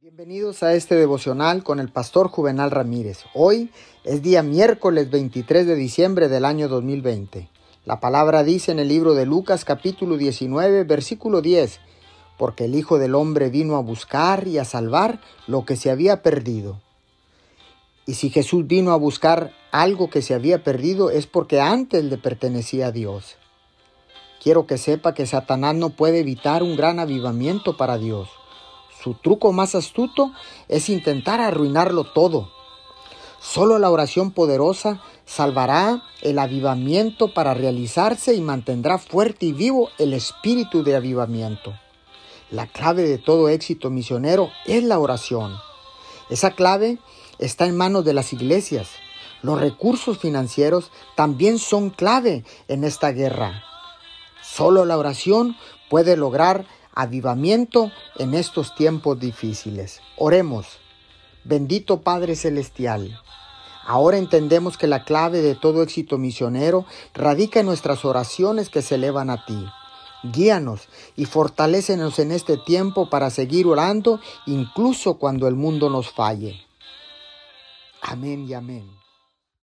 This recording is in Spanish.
Bienvenidos a este devocional con el pastor Juvenal Ramírez. Hoy es día miércoles 23 de diciembre del año 2020. La palabra dice en el libro de Lucas capítulo 19 versículo 10, porque el Hijo del Hombre vino a buscar y a salvar lo que se había perdido. Y si Jesús vino a buscar algo que se había perdido es porque antes le pertenecía a Dios. Quiero que sepa que Satanás no puede evitar un gran avivamiento para Dios. Su truco más astuto es intentar arruinarlo todo. Solo la oración poderosa salvará el avivamiento para realizarse y mantendrá fuerte y vivo el espíritu de avivamiento. La clave de todo éxito misionero es la oración. Esa clave está en manos de las iglesias. Los recursos financieros también son clave en esta guerra. Solo la oración puede lograr avivamiento en estos tiempos difíciles. Oremos. Bendito Padre Celestial. Ahora entendemos que la clave de todo éxito misionero radica en nuestras oraciones que se elevan a ti. Guíanos y fortalécenos en este tiempo para seguir orando incluso cuando el mundo nos falle. Amén y amén.